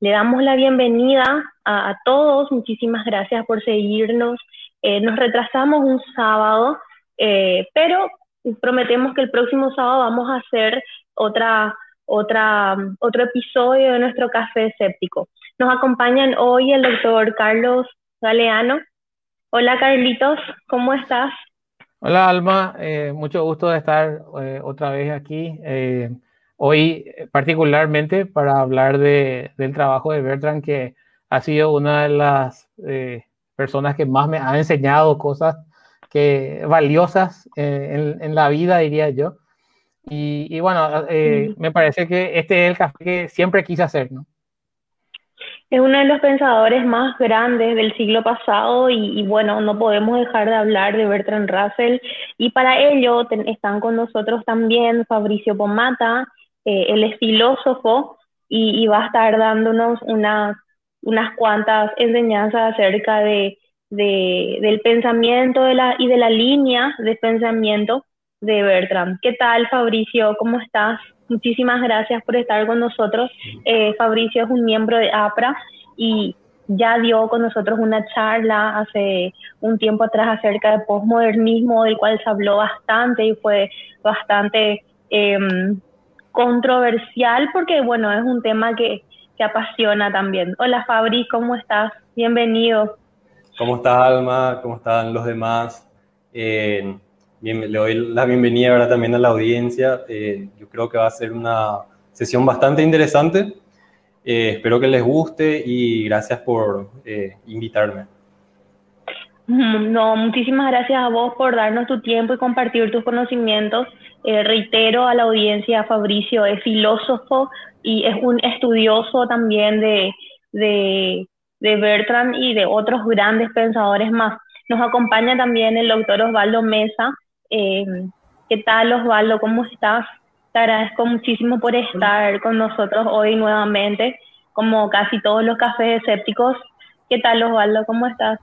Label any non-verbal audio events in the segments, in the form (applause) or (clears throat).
le damos la bienvenida a, todos. Muchísimas gracias por seguirnos. Eh, nos retrasamos un sábado, eh, pero prometemos que el próximo sábado vamos a hacer otra, otra, otro episodio de nuestro café escéptico. Nos acompañan hoy el doctor Carlos Galeano. Hola Carlitos, ¿cómo estás? Hola Alma, eh, mucho gusto de estar otra vez aquí. Hoy particularmente para hablar de, del trabajo de Bertrand, que ha sido una de las personas que más me han enseñado cosas que, valiosas eh, en, la vida, diría yo. Y, bueno, eh, me parece que este es el café que siempre quise hacer, ¿no? Es uno de los pensadores más grandes del siglo pasado y, bueno, no podemos dejar de hablar de Bertrand Russell. Y para ello están con nosotros también Fabricio Pomata, eh, él es filósofo y, va a estar dándonos unas unas cuantas enseñanzas acerca de, del pensamiento de la, y de la línea de pensamiento de Bertrand. ¿Qué tal, Fabricio? ¿Cómo estás? Muchísimas gracias por estar con nosotros. Eh, Fabricio es un miembro de APRA y ya dio con nosotros una charla hace un tiempo atrás acerca de postmodernismo, del cual se habló bastante y fue bastante em, controversial porque, bueno, es un tema que apasiona también. Hola Fabri, ¿cómo estás? Bienvenido. ¿Cómo estás Alma? ¿Cómo están los demás? Eh, bien, le doy la bienvenida ahora también a la audiencia. Eh, yo creo que va a ser una sesión bastante interesante. Eh, espero que les guste y gracias por invitarme. No, muchísimas gracias a vos por darnos tu tiempo y compartir tus conocimientos. Reitero a la audiencia, Fabricio es filósofo, y es un estudioso también de, de, de Bertrand y de otros grandes pensadores más. Nos acompaña también el doctor Osvaldo Mesa. Eh, ¿Qué tal Osvaldo? ¿Cómo estás? Te agradezco muchísimo por estar con nosotros hoy nuevamente, como casi todos los cafés escépticos. ¿Qué tal Osvaldo? ¿Cómo estás?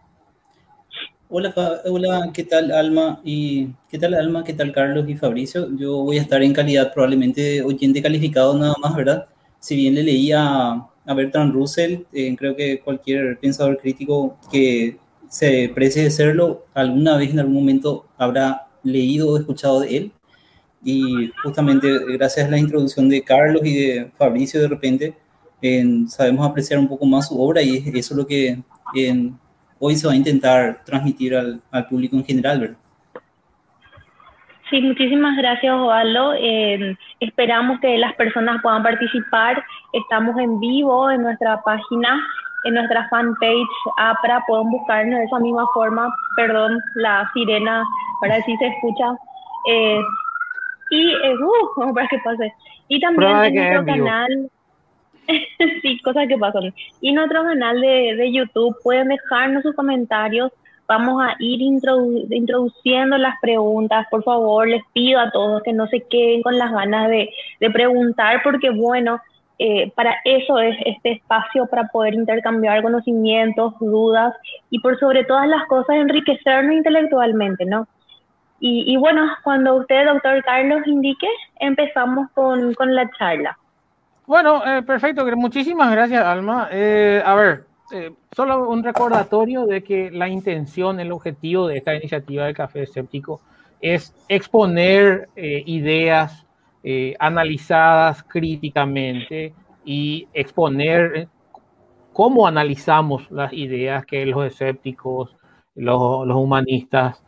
Hola, hola, ¿qué tal Alma? ¿Y qué tal Alma? ¿Qué tal Carlos y Fabricio? Yo voy a estar en calidad probablemente de oyente calificado nada más, ¿verdad? Si bien le leía a Bertrand Russell, eh, creo que cualquier pensador crítico que se precie de serlo, alguna vez en algún momento habrá leído o escuchado de él. Y justamente gracias a la introducción de Carlos y de Fabricio, de repente sabemos apreciar un poco más su obra y eso es lo que en, hoy se va a intentar transmitir al, al público en general, ¿verdad? Sí, muchísimas gracias, Osvaldo. Eh, esperamos que las personas puedan participar. Estamos en vivo en nuestra página, en nuestra fanpage APRA. Pueden buscarnos de esa misma forma. Perdón, la sirena, para si se escucha. Eh, y, eh, uh, (laughs) para que pase. Y también en nuestro canal. (laughs) sí, cosas que pasan. Y nuestro canal de, de YouTube pueden dejarnos sus comentarios. Vamos a ir introduciendo las preguntas. Por favor, les pido a todos que no se queden con las ganas de, preguntar, porque bueno, eh, para eso es este espacio, para poder intercambiar conocimientos, dudas y por sobre todas las cosas enriquecernos intelectualmente, ¿no? Y, y bueno, cuando usted, doctor Carlos, indique, empezamos con la charla. Bueno, eh, perfecto. Muchísimas gracias, Alma. Eh, a ver, eh, solo un recordatorio de que la intención, el objetivo de esta iniciativa del Café Escéptico es exponer ideas analizadas críticamente y exponer cómo analizamos las ideas que los escépticos, los, los humanistas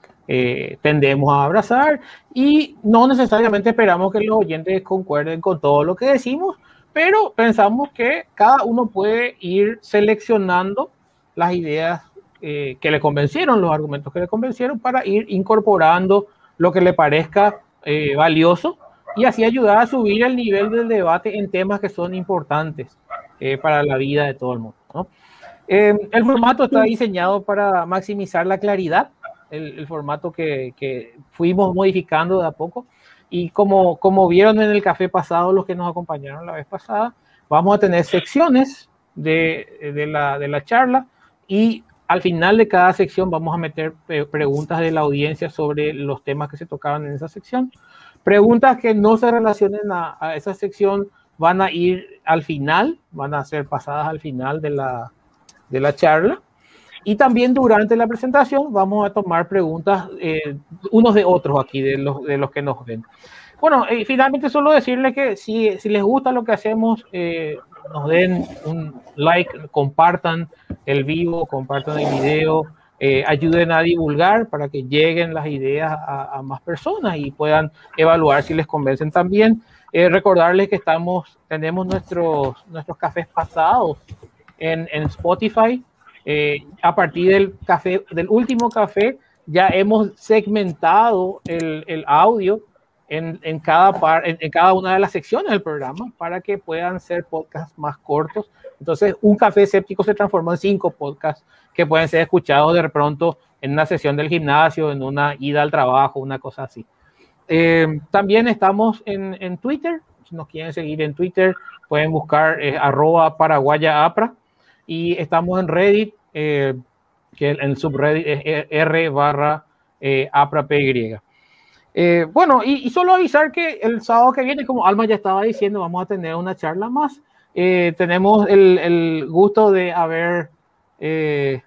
tendemos a abrazar y no necesariamente esperamos que los oyentes concuerden con todo lo que decimos, pero pensamos que cada uno puede ir seleccionando las ideas eh, que le convencieron, los argumentos que le convencieron, para ir incorporando lo que le parezca eh, valioso y así ayudar a subir el nivel del debate en temas que son importantes eh, para la vida de todo el mundo. el formato está diseñado para maximizar la claridad, el, formato que, que fuimos modificando de a poco y como, como vieron en el café pasado, los que nos acompañaron la vez pasada, vamos a tener secciones de, de, la, de la charla y al final de cada sección vamos a meter preguntas de la audiencia sobre los temas que se tocaban en esa sección. Preguntas que no se relacionen a, a esa sección van a ir al final, van a ser pasadas al final de la, de la charla. Y también durante la presentación vamos a tomar preguntas eh, unos de otros aquí, de los, de los que nos ven. Bueno, y finalmente solo decirles que si, si les gusta lo que hacemos, eh, nos den un like, compartan el vivo, compartan el video, eh, ayuden a divulgar para que lleguen las ideas a, más personas y puedan evaluar si les convencen también. Eh, recordarles que estamos, tenemos nuestros, nuestros cafés pasados en, en Spotify. Eh, a partir del café, del último café, ya hemos segmentado el, el audio en, en, cada par, en, en, cada una de las secciones del programa para que puedan ser podcasts más cortos. Entonces, un café escéptico se transformó en cinco podcasts que pueden ser escuchados de pronto en una sesión del gimnasio, en una ida al trabajo, una cosa así. Eh, también estamos en, en, Twitter. Si nos quieren seguir en Twitter, pueden buscar eh, arroba paraguayaapra. Y estamos en Reddit, eh, que en el subreddit es r barra eh, aprapy. Eh, bueno, y, solo avisar que el sábado que viene, como Alma ya estaba diciendo, vamos a tener una charla más. Eh, tenemos el, el, gusto de haber eh,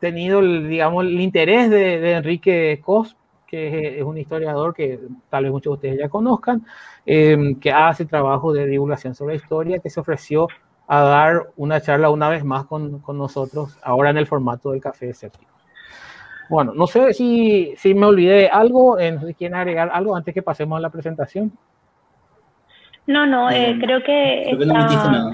tenido, el, digamos, el interés de, Enrique Cos, que es un historiador que tal vez muchos de ustedes ya conozcan, que hace trabajo de divulgación sobre la historia, que se ofreció a dar una charla una vez más con, con nosotros, ahora en el formato del café escéptico. Bueno, no sé si, si me olvidé algo, eh, si quieren agregar algo antes que pasemos a la presentación. No, no, eh, creo que, Creo que está- no nada.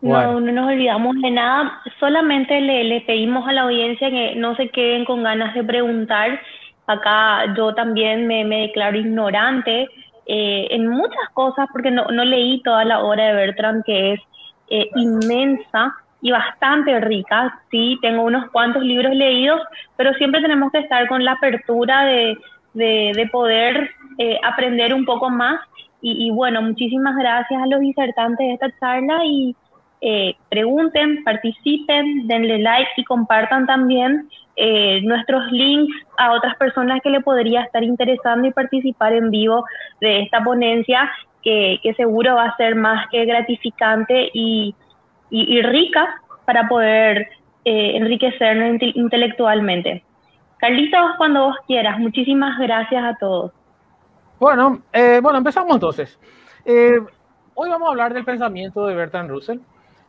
No, Bueno. no nos olvidamos de nada, solamente le, le pedimos a la audiencia que no se queden con ganas de preguntar. Acá yo también me, me declaro ignorante eh, en muchas cosas porque no, no leí toda la obra de Bertrand, que es eh, inmensa y bastante rica. Sí, tengo unos cuantos libros leídos, pero siempre tenemos que estar con la apertura de, de, de poder eh, aprender un poco más. Y, y bueno, muchísimas gracias a los disertantes de esta charla y eh, pregunten, participen, denle like y compartan también eh, nuestros links a otras personas que le podría estar interesando y participar en vivo de esta ponencia que, que seguro va a ser más que gratificante y, y, rica para poder eh, enriquecernos inte- intelectualmente. Carlitos, cuando vos quieras, muchísimas gracias a todos. Bueno, eh, bueno, empezamos entonces. Hoy vamos a hablar del pensamiento de Bertrand Russell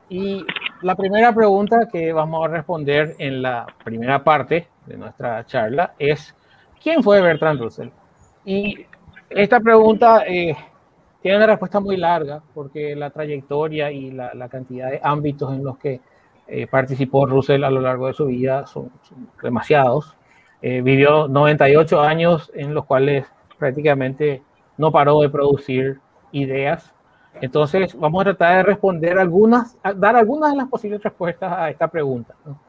y la primera pregunta que vamos a responder en la primera parte de nuestra charla es ¿quién fue Bertrand Russell? Y esta pregunta eh, tiene una respuesta muy larga porque la trayectoria y la, cantidad de ámbitos en los que eh, participó Russell a lo largo de su vida son, son demasiados. Eh, vivió 98 años en los cuales prácticamente no paró de producir ideas. Entonces, vamos a tratar de responder algunas, dar algunas de las posibles respuestas a esta pregunta. ¿no?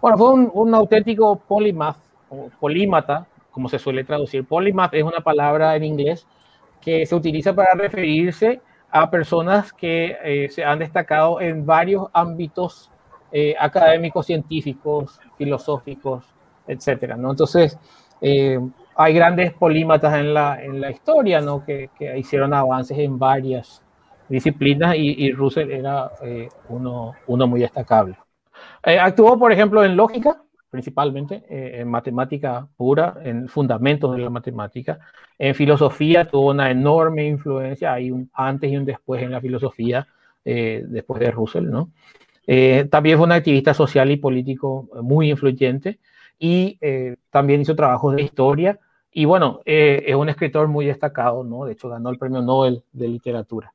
Bueno, fue un, un, auténtico polymath, o polímata, como se suele traducir. Polymath es una palabra en inglés que se utiliza para referirse a personas que eh, se han destacado en varios ámbitos eh, académicos, científicos, filosóficos, etcétera, ¿no? Entonces, eh, hay grandes polímatas en la, en la historia, ¿no? Que, que hicieron avances en varias disciplinas y, y Russell era eh, uno, uno, muy destacable. Eh, actuó, por ejemplo, en lógica, principalmente, eh, en matemática pura, en fundamentos de la matemática. En filosofía tuvo una enorme influencia, hay un antes y un después en la filosofía, eh, después de Russell, ¿no? Eh, también fue un activista social y político muy influyente y eh, también hizo trabajos de historia y bueno, es un escritor muy destacado, ¿no? De hecho, ganó el premio Nobel de literatura.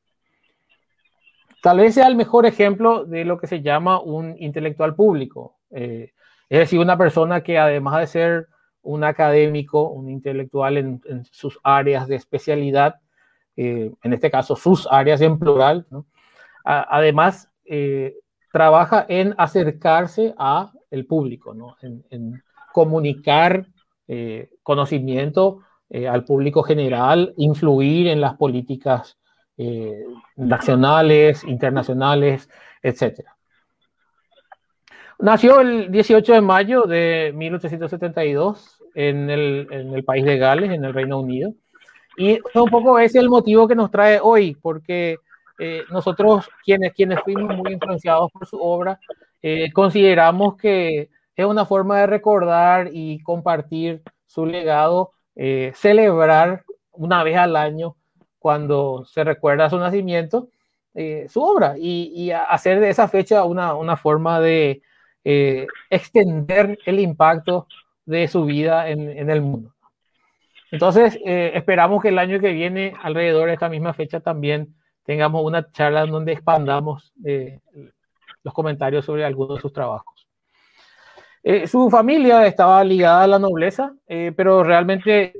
Tal vez sea el mejor ejemplo de lo que se llama un intelectual público, eh, es decir, una persona que además de ser un académico, un intelectual en, sus áreas de especialidad, eh, en este caso sus áreas en plural, además eh, trabaja en acercarse a el público, ¿no? en, en comunicar conocimiento al público general, influir en las políticas eh, nacionales, internacionales, etc. Nació el 18 de mayo de 1872 en el, en el país de Gales, en el Reino Unido, Y un poco ese es el motivo que nos trae hoy, porque eh, nosotros, quienes, quienes fuimos muy influenciados por su obra, eh, consideramos que es una forma de recordar y compartir su legado, eh, celebrar una vez al año cuando se recuerda su nacimiento, su obra y, hacer de esa fecha una, una forma de extender el impacto de su vida en, en el mundo. Entonces, esperamos que el año que viene, alrededor de esta misma fecha, también tengamos una charla donde expandamos eh, los comentarios sobre algunos de sus trabajos. Eh, su familia estaba ligada a la nobleza, eh, pero realmente,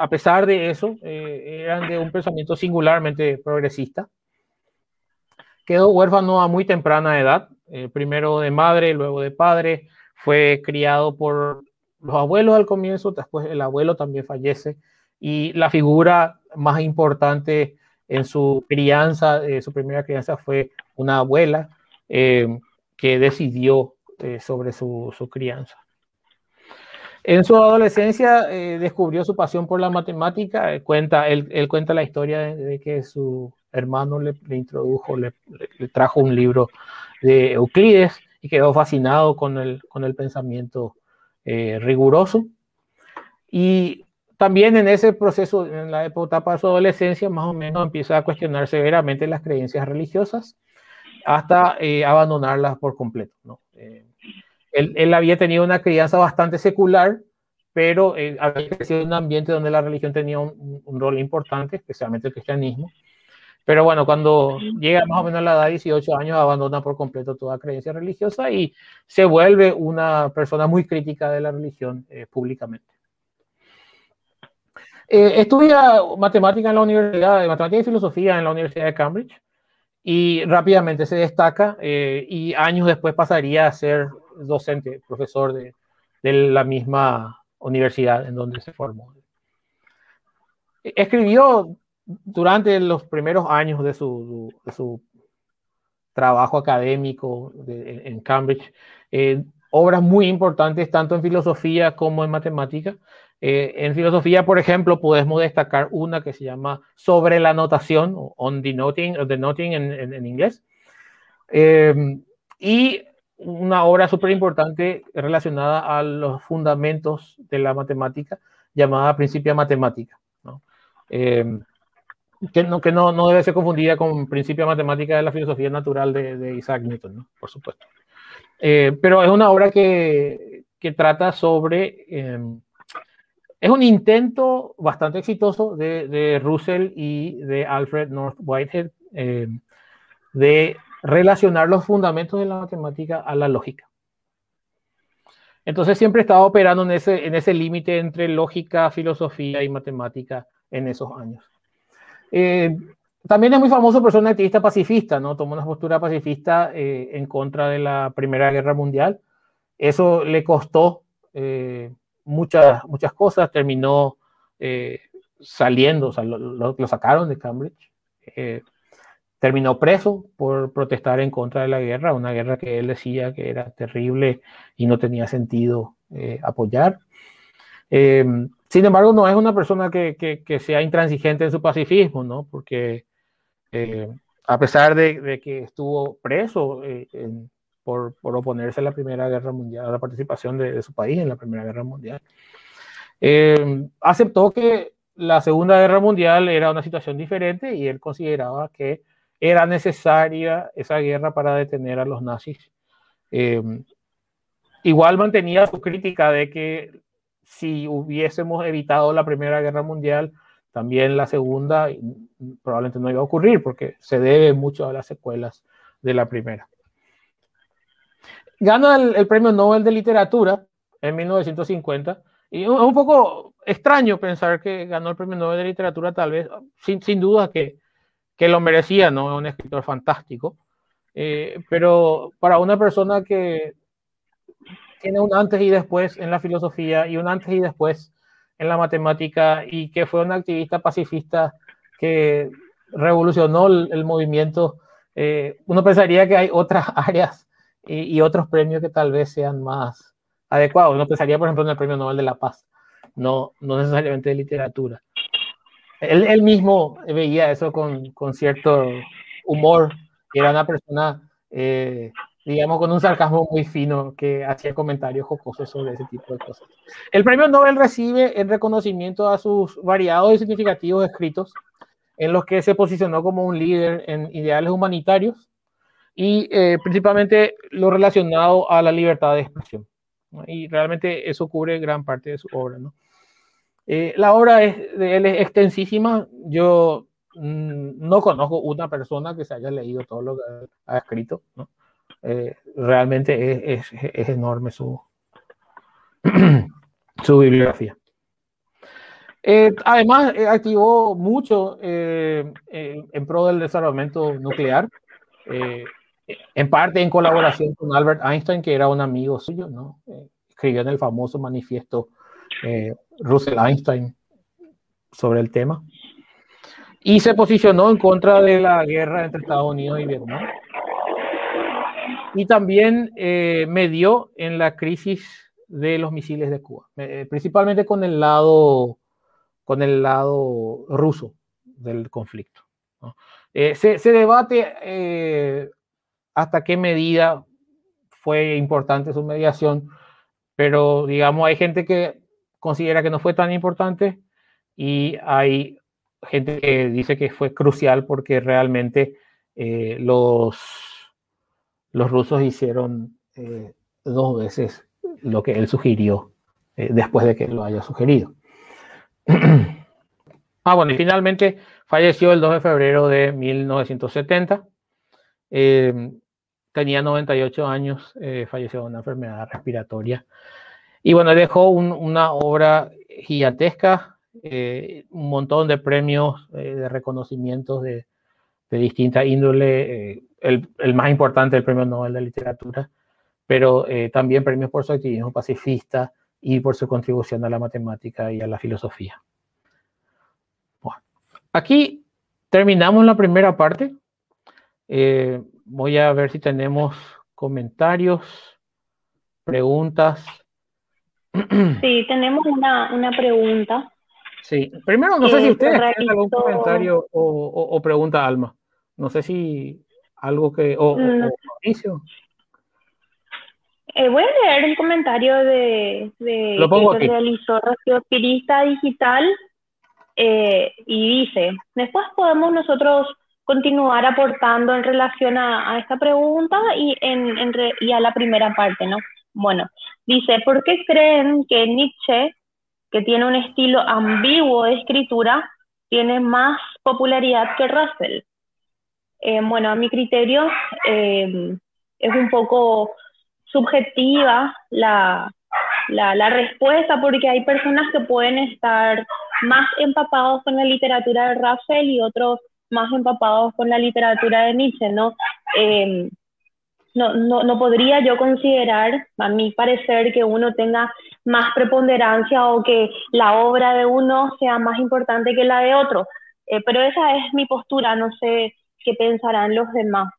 a pesar de eso, eran de un pensamiento singularmente progresista. Quedó huérfano a muy temprana edad, primero de madre, luego de padre, fue criado por los abuelos al comienzo, después el abuelo también fallece y la figura más importante en su crianza, eh, su primera crianza fue una abuela eh, que decidió eh, sobre su, crianza. En su adolescencia descubrió su pasión por la matemática. cuenta, él, él, cuenta la historia de, que su hermano le, introdujo, le, trajo un libro de Euclides y quedó fascinado con el, con el pensamiento riguroso. Y también en ese proceso, en la etapa de su adolescencia, más o menos empieza a cuestionar severamente las creencias religiosas hasta eh, abandonarlas por completo. ¿no? Eh, él, había tenido una crianza bastante secular, pero eh, había crecido en un ambiente donde la religión tenía un, un, rol importante, especialmente el cristianismo. Pero bueno, cuando llega más o menos a la edad de 18 años, abandona por completo toda creencia religiosa y se vuelve una persona muy crítica de la religión públicamente. Eh, estudia matemática en la universidad, matemática y filosofía en la Universidad de Cambridge y rápidamente se destaca eh, y años después pasaría a ser docente, profesor de, de, la misma universidad en donde se formó. Escribió durante los primeros años de su, su trabajo académico en Cambridge eh, obras muy importantes tanto en filosofía como en matemática. Eh, en filosofía, por ejemplo, podemos destacar una que se llama Sobre la notación, On Denoting, o Denoting en, en, en inglés. Eh, y una obra súper importante relacionada a los fundamentos de la matemática, llamada Principia Matemática. ¿no? Eh, que, no, que no, no, debe ser confundida con Principia Matemática de la Filosofía Natural de, de Isaac Newton, ¿no? por supuesto. Eh, pero es una obra que, que trata sobre em, es un intento bastante exitoso de, de, Russell y de Alfred North Whitehead eh, de relacionar los fundamentos de la matemática a la lógica. Entonces siempre estaba operando en ese, en ese límite entre lógica, filosofía y matemática en esos años. Eh, también es muy famoso por ser un activista pacifista, ¿no? Tomó una postura pacifista eh, en contra de la Primera Guerra Mundial. Eso le costó eh, muchas, muchas cosas, terminó eh, saliendo, o sea, lo, sacaron de Cambridge, eh, terminó preso por protestar en contra de la guerra, una guerra que él decía que era terrible y no tenía sentido eh, apoyar. sin embargo, no es una persona que, que, que, sea intransigente en su pacifismo, ¿no? Porque a pesar de, de, que estuvo preso en, por, por, oponerse a la Primera Guerra Mundial, a la participación de, de su país en la Primera Guerra Mundial. Eh, aceptó que la Segunda Guerra Mundial era una situación diferente y él consideraba que era necesaria esa guerra para detener a los nazis. Eh, igual mantenía su crítica de que si hubiésemos evitado la Primera Guerra Mundial, también la Segunda probablemente no iba a ocurrir porque se debe mucho a las secuelas de la Primera gana el, premio Nobel de Literatura en 1950. Y es un poco extraño pensar que ganó el premio Nobel de Literatura, tal vez, sin, sin duda que, que lo merecía, ¿no? Un escritor fantástico. Eh, pero para una persona que tiene un antes y después en la filosofía y un antes y después en la matemática y que fue un activista pacifista que revolucionó el, movimiento, eh, uno pensaría que hay otras (laughs) áreas y, y, otros premios que tal vez sean más adecuados. No pensaría, por ejemplo, en el Premio Nobel de la Paz, no, no necesariamente de literatura. Él, mismo veía eso con, con, cierto humor, era una persona, eh, digamos, con un sarcasmo muy fino que hacía comentarios jocosos sobre ese tipo de cosas. El premio Nobel recibe en reconocimiento a sus variados y significativos escritos, en los que se posicionó como un líder en ideales humanitarios y eh, principalmente lo relacionado a la libertad de expresión. Y realmente eso cubre gran parte de su obra. ¿no? Eh, la obra es, de él es extensísima. Yo mm, no conozco una persona que se haya leído todo lo que ha escrito. Eh, realmente es, enorme (clears throat) su, bibliografía. Eh, además, activó mucho en pro del desarrollo nuclear, en parte en colaboración con Albert Einstein, que era un amigo suyo, escribió en el famoso manifiesto eh, Russell Einstein sobre el tema. Y se posicionó en contra de la guerra entre Estados Unidos y Vietnam. Y también eh, en la crisis de los misiles de Cuba, eh, principalmente con el lado, con el lado ruso del conflicto. Eh, se, se, debate hasta qué medida fue importante su mediación, pero digamos, hay gente que considera que no fue tan importante y hay gente que dice que fue crucial porque realmente eh, los, los rusos hicieron eh, dos veces lo que él sugirió eh, después de que lo haya sugerido. (clears throat) ah, bueno, y finalmente falleció el 2 de febrero de 1970. tenía 98 años, falleció de una enfermedad respiratoria y bueno, dejó una obra gigantesca, eh, un montón de premios, eh, de reconocimientos de, distinta índole, eh, el, el, más importante, el Premio Nobel de Literatura, pero también premios por su activismo pacifista y por su contribución a la matemática y a la filosofía. Bueno, aquí terminamos la primera parte. voy a ver si tenemos comentarios, preguntas (clears throat) Sí, tenemos una, una pregunta. Sí, primero no sé si ustedes tienen algún comentario o, o, pregunta, Alma. No sé si algo que... O, mm. eh, voy a leer un comentario de, de que realizó Rocío Pirista Digital eh, y dice, después podemos nosotros continuar aportando en relación a, a esta pregunta y, en, en re, y a la primera parte, ¿no? Bueno, dice, ¿por qué creen que Nietzsche, que tiene un estilo ambiguo de escritura, tiene más popularidad que Russell? Eh, bueno, a mi criterio eh, es un poco subjetiva la, la, respuesta porque hay personas que pueden estar más empapados con la literatura de Russell y otros más empapados con la literatura de Nietzsche, ¿no? Eh, no, no, no podría yo considerar, a mi parecer, que uno tenga más preponderancia o que la obra de uno sea más importante que la de otro. Eh, pero esa es mi postura, no sé qué pensarán los demás.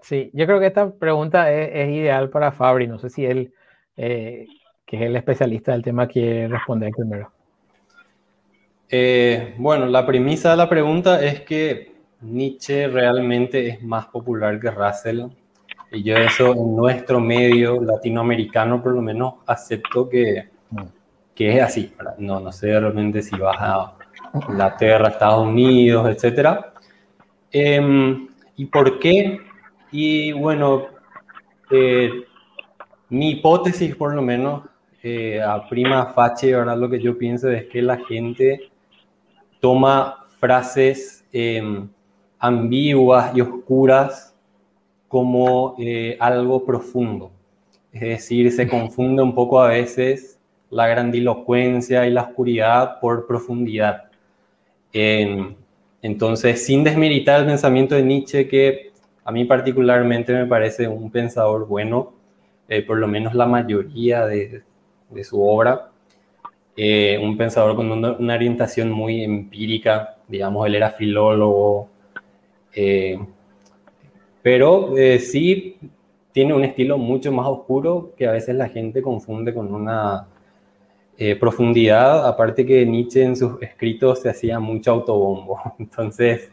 Sí, yo creo que esta pregunta es, ideal para Fabri, no sé si él, eh, que es el especialista del tema, quiere responder primero. Eh, bueno, la premisa de la pregunta es que Nietzsche realmente es más popular que Russell. Y yo eso en nuestro medio latinoamericano por lo menos acepto que, que es así. No, no sé realmente si vas a Inglaterra, Estados Unidos, etc. Em, ¿Y por qué? Y bueno, eh, mi hipótesis por lo menos, eh, a prima facie, ¿verdad? lo que yo pienso es que la gente toma frases... Eh, ambiguas y oscuras como eh, algo profundo. Es decir, se confunde un poco a veces la grandilocuencia y la oscuridad por profundidad. entonces, sin desmeritar el pensamiento de Nietzsche, que a mí particularmente me parece un pensador bueno, eh, por lo menos la mayoría de, de su obra, eh, un pensador con una, una, orientación muy empírica, digamos, él era filólogo, eh, pero eh, sí tiene un estilo mucho más oscuro que a veces la gente confunde con una eh, profundidad, aparte que Nietzsche en sus escritos se hacía mucho autobombo. (laughs) Entonces,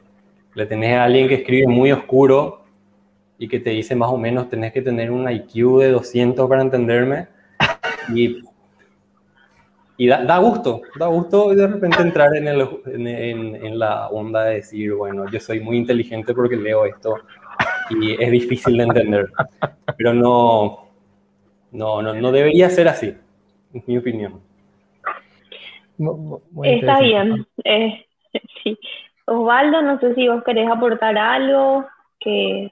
le tenés a alguien que escribe muy oscuro y que te dice más o menos tenés que tener un IQ de 200 para entenderme. Y, y da, gusto, da gusto de repente entrar en, el, en, en, la onda de decir, bueno, yo soy muy inteligente porque leo esto y es difícil de entender. Pero no, no, no, no debería ser así, en mi opinión. Está bien. Eh, (laughs) sí. Osvaldo, no sé si vos querés aportar algo que...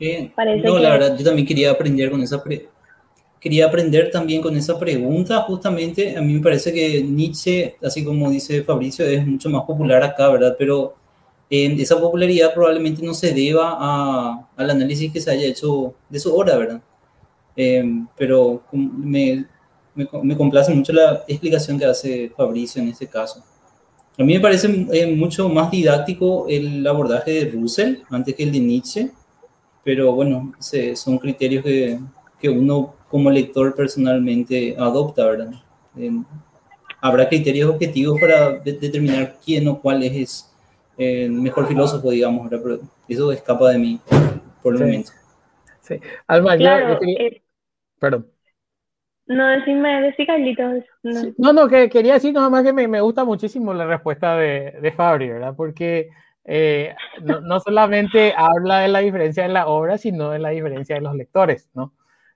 Eh, no, la verdad, yo también quería aprender con esa quería aprender también con esa pregunta. Justamente, a mí me parece que Nietzsche, así como dice Fabricio, es mucho más popular acá, ¿verdad? Pero eh, esa popularidad probablemente no se deba a, al análisis que se haya hecho de su obra, ¿verdad? pero me, me, me, complace mucho la explicación que hace Fabricio en este caso. A mí me parece eh, mucho más didáctico el abordaje de Russell antes que el de Nietzsche, pero bueno, son criterios que, que, uno como lector personalmente adopta, ¿verdad? habrá criterios objetivos para determinar quién o cuál es el mejor filósofo, digamos, ¿verdad? pero eso escapa de mí por el momento. Sí, Alma, claro, eh, Perdón. No, decime, decime Carlitos. No. no, que quería decir nada más que me, me gusta muchísimo la respuesta de, de Fabri, ¿verdad? Porque eh, no, no, solamente habla de la diferencia en la obra, sino de la diferencia de los lectores, ¿no?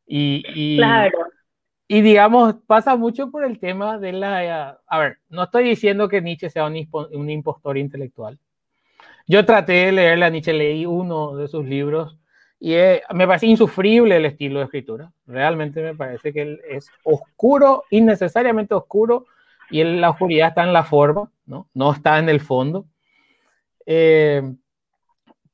Y, y, claro. Y digamos, pasa mucho por el tema de la... A ver, no estoy diciendo que Nietzsche sea un, un impostor intelectual. Yo traté de leerle a Nietzsche, leí uno de sus libros y me parece insufrible el estilo de escritura. Realmente me parece que él es oscuro, innecesariamente oscuro, y la oscuridad está en la forma, no, no está en el fondo. Eh,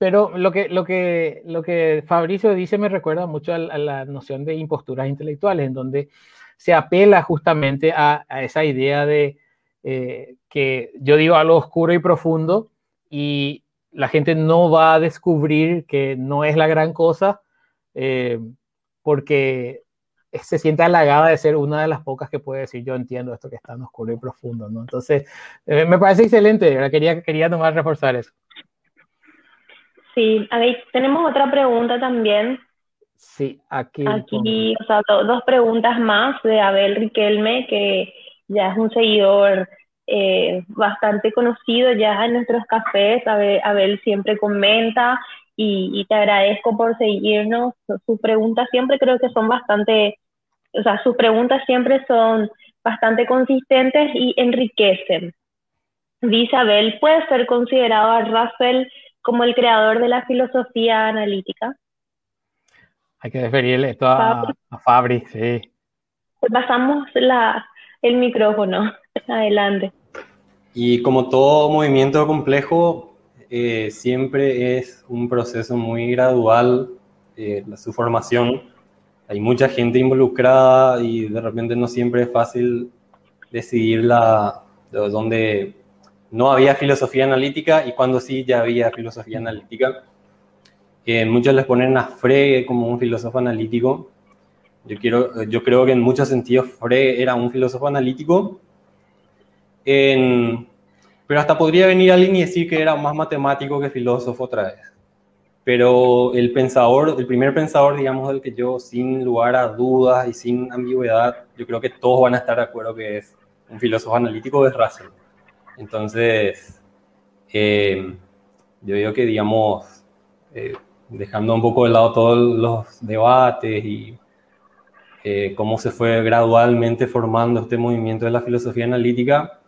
pero lo que, lo, que, lo que Fabricio dice me recuerda mucho a, la noción de imposturas intelectuales, en donde se apela justamente a, esa idea de eh, que yo digo algo oscuro y profundo y la gente no va a descubrir que no es la gran cosa eh, porque se siente halagada de ser una de las pocas que puede decir yo entiendo esto que es tan oscuro y profundo, ¿no? Entonces, eh, me parece excelente, quería, quería nomás reforzar eso. Sí, a ver, tenemos otra pregunta también. Sí, aquí. Aquí, o sea, dos preguntas más de Abel Riquelme, que ya es un seguidor eh, bastante conocido ya en nuestros cafés. Abel, siempre comenta y, te agradezco por seguirnos. Sus preguntas siempre creo que son bastante, o sea, sus preguntas siempre son bastante consistentes y enriquecen. Dice Abel, ¿puede ser considerado a Russell como el creador de la filosofía analítica? Hay que referirle esto a, a Fabri, sí. Pasamos la, el micrófono. (laughs) Adelante. Y como todo movimiento complejo, eh, siempre es un proceso muy gradual eh, su formación. Hay mucha gente involucrada y de repente no siempre es fácil decidir la, de dónde no había filosofía analítica y cuando sí ya había filosofía analítica. Muchos les ponen a Frege como un filósofo analítico. Yo, quiero, yo creo que en muchos sentidos Frege era un filósofo analítico, pero hasta podría venir alguien y decir que era más matemático que filósofo otra vez. Pero el pensador, el primer pensador, digamos, del que yo sin lugar a dudas y sin ambigüedad, yo creo que todos van a estar de acuerdo que es un filósofo analítico, es Russell. Entonces, eh, yo digo que, digamos, eh, dejando un poco de lado todos los debates y eh, cómo se fue gradualmente formando este movimiento de la filosofía analítica,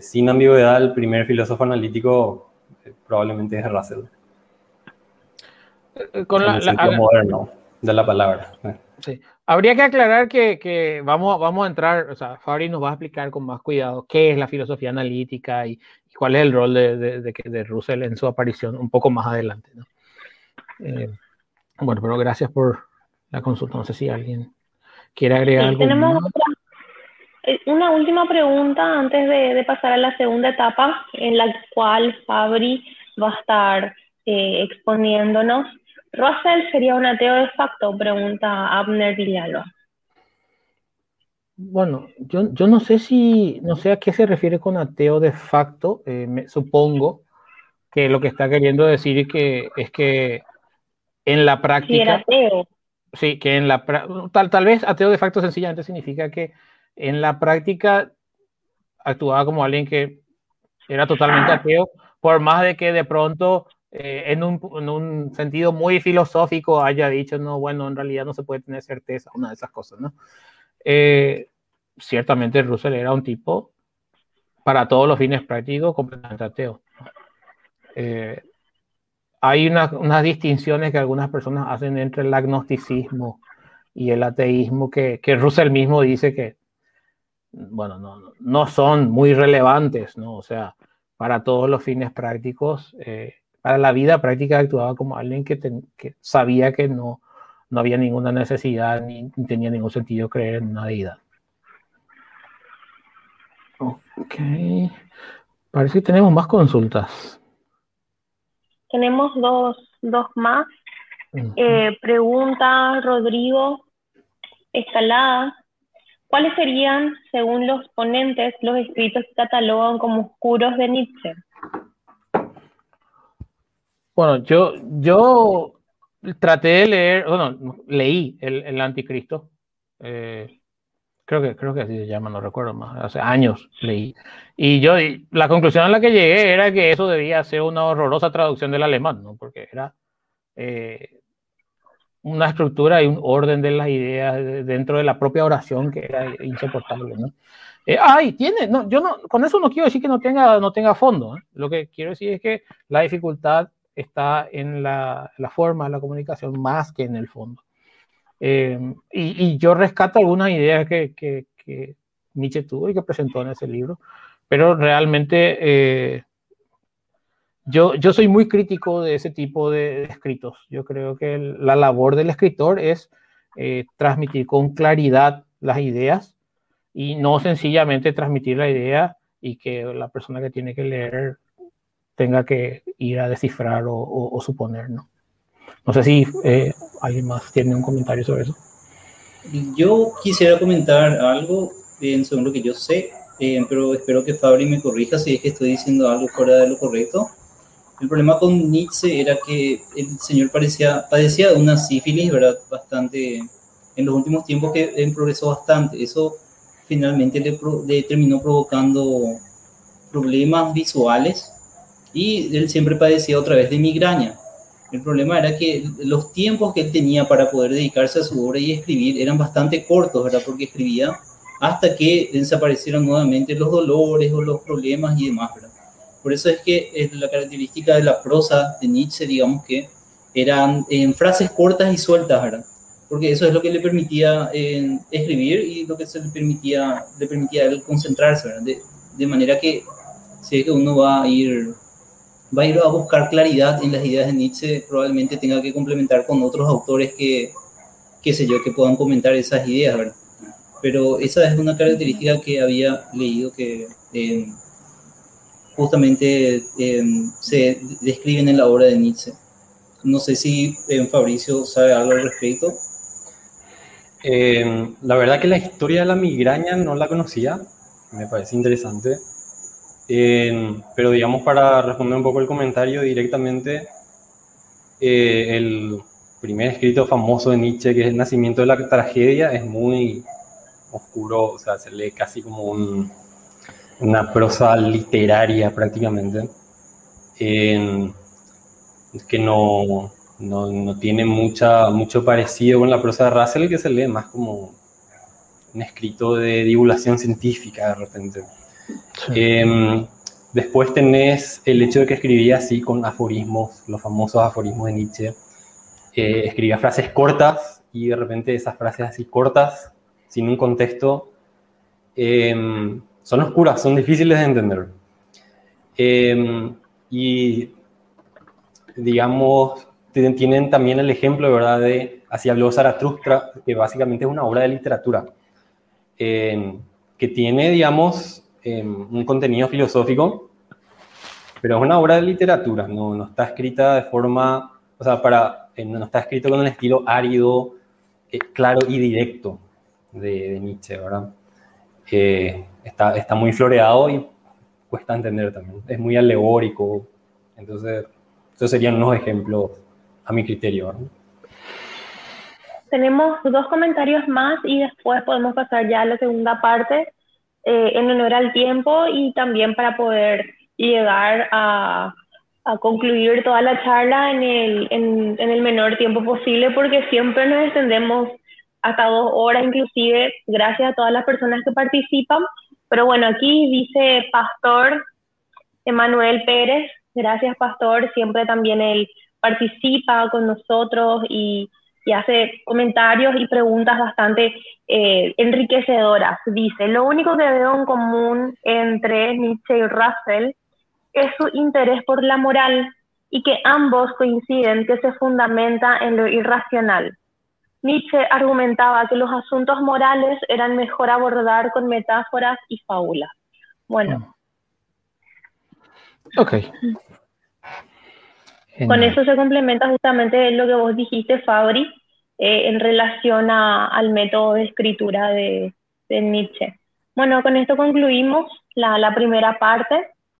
sin ambigüedad, el primer filósofo analítico probablemente es Russell. Con el sentido moderno de la palabra. Sí. Habría que aclarar que, que, vamos, vamos a entrar, o sea, Fabri nos va a explicar con más cuidado qué es la filosofía analítica y, cuál es el rol de, de, de, Russell en su aparición un poco más adelante. ¿no? bueno, pero gracias por la consulta. No sé si alguien quiere agregar algo. Tenemos eh, una última pregunta antes de, pasar a la segunda etapa, en la cual Fabri va a estar eh, exponiéndonos. ¿Russell sería un ateo de facto? Pregunta Abner Villalba. Bueno, yo, yo no sé si, no sé a qué se refiere con ateo de facto, eh, me, supongo que lo que está queriendo decir es que, es que en la práctica... Sí, era ateo. Sí, que en la tal, tal vez ateo de facto sencillamente significa que en la práctica actuaba como alguien que era totalmente ateo, por más de que de pronto eh, en, un, en, un, sentido muy filosófico haya dicho, no, bueno, en realidad no se puede tener certeza, una de esas cosas, ¿no? Eh, ciertamente Russell era un tipo, para todos los fines prácticos, completamente ateo. Eh, hay unas distinciones que algunas personas hacen entre el agnosticismo y el ateísmo que, que Russell mismo dice que, bueno, no, no, son muy relevantes, ¿no? O sea, para todos los fines prácticos, eh, para la vida práctica actuaba como alguien que, que sabía que no, no había ninguna necesidad ni, tenía ningún sentido creer en una deidad. Ok. Parece que tenemos más consultas. Tenemos dos, dos más. Eh, pregunta Rodrigo Escalada. ¿Cuáles serían, según los ponentes, los escritos que catalogan como oscuros de Nietzsche? Bueno, yo, yo traté de leer, bueno, leí el, el Anticristo. Eh, creo que, creo que así se llama, no recuerdo más. Hace años leí. Y yo, la conclusión a la que llegué era que eso debía ser una horrorosa traducción del alemán, ¿no? Porque era eh, una estructura y un orden de las ideas dentro de la propia oración que era insoportable, ¿no? Eh, ay, tiene, no, yo no, con eso no quiero decir que no tenga, no tenga fondo. Lo que quiero decir es que la dificultad está en la, forma de la comunicación más que en el fondo. Eh, y, yo rescato algunas ideas que, que, Nietzsche tuvo y que presentó en ese libro, pero realmente eh, yo, yo soy muy crítico de ese tipo de, escritos. Yo creo que la labor del escritor es eh, transmitir con claridad las ideas y no sencillamente transmitir la idea y que la persona que tiene que leer tenga que ir a descifrar o, o, o suponer, ¿no? No sé si eh, alguien más tiene un comentario sobre eso. Yo quisiera comentar algo eh, según lo que yo sé, eh, pero espero que Fabri me corrija si es que estoy diciendo algo fuera de lo correcto. El problema con Nietzsche era que el señor parecía, padecía de una sífilis, ¿verdad? Bastante, en los últimos tiempos que progresó bastante. Eso finalmente le, le terminó provocando problemas visuales y él siempre padecía otra vez de migraña. El problema era que los tiempos que él tenía para poder dedicarse a su obra y escribir eran bastante cortos, ¿verdad? Porque escribía hasta que desaparecieron nuevamente los dolores o los problemas y demás, ¿verdad? Por eso es que es la característica de la prosa de Nietzsche, digamos que eran en frases cortas y sueltas, ¿verdad? Porque eso es lo que le permitía eh, escribir y lo que se le permitía, le permitía a él concentrarse, ¿verdad? De, de manera que si es que uno va a ir va a ir a buscar claridad en las ideas de Nietzsche, probablemente tenga que complementar con otros autores que, qué sé yo, que puedan comentar esas ideas, ¿verdad? Pero esa es una característica que había leído que eh, justamente eh, se describen en la obra de Nietzsche. No sé si eh, Fabricio sabe algo al respecto. la verdad que la historia de la migraña no la conocía, me parece interesante pero digamos, para responder un poco el comentario directamente, eh, el primer escrito famoso de Nietzsche, que es El nacimiento de la tragedia, es muy oscuro, o sea, se lee casi como una prosa literaria prácticamente, que no, no, no, tiene mucha, mucho parecido con la prosa de Russell, que se lee más como un escrito de divulgación científica de repente. Em, después tenés el hecho de que escribía así con aforismos, los famosos aforismos de Nietzsche. Eh, escribía frases cortas y de repente esas frases así cortas, sin un contexto, em, son oscuras, son difíciles de entender. Em, y digamos, tienen también el ejemplo, verdad, de Así habló Zaratustra, que básicamente es una obra de literatura, que tiene, digamos, un contenido filosófico, pero es una obra de literatura, no, no está escrita de forma, o sea, para, eh, no está escrito con el estilo árido, eh, claro y directo de, Nietzsche, ¿verdad? eh, está, está muy floreado y cuesta entender también. Es muy alegórico. Entonces, esos serían unos ejemplos a mi criterio. Tenemos dos comentarios más y después podemos pasar ya a la segunda parte eh, en honor al tiempo y también para poder llegar a, a concluir toda la charla en el, en, en el menor tiempo posible porque siempre nos extendemos hasta dos horas inclusive, gracias a todas las personas que participan. Pero bueno, aquí dice Pastor Emanuel Pérez, gracias Pastor, siempre también él participa con nosotros y, y hace comentarios y preguntas bastante eh, enriquecedoras. Dice, lo único que veo en común entre Nietzsche y Russell es su interés por la moral y que ambos coinciden que se fundamenta en lo irracional. Nietzsche argumentaba que los asuntos morales eran mejor abordar con metáforas y fábulas. Bueno. Ok. Con eso se complementa justamente lo que vos dijiste, Fabri, eh, en relación al método de escritura de, Nietzsche. Bueno, con esto concluimos la, la primera parte.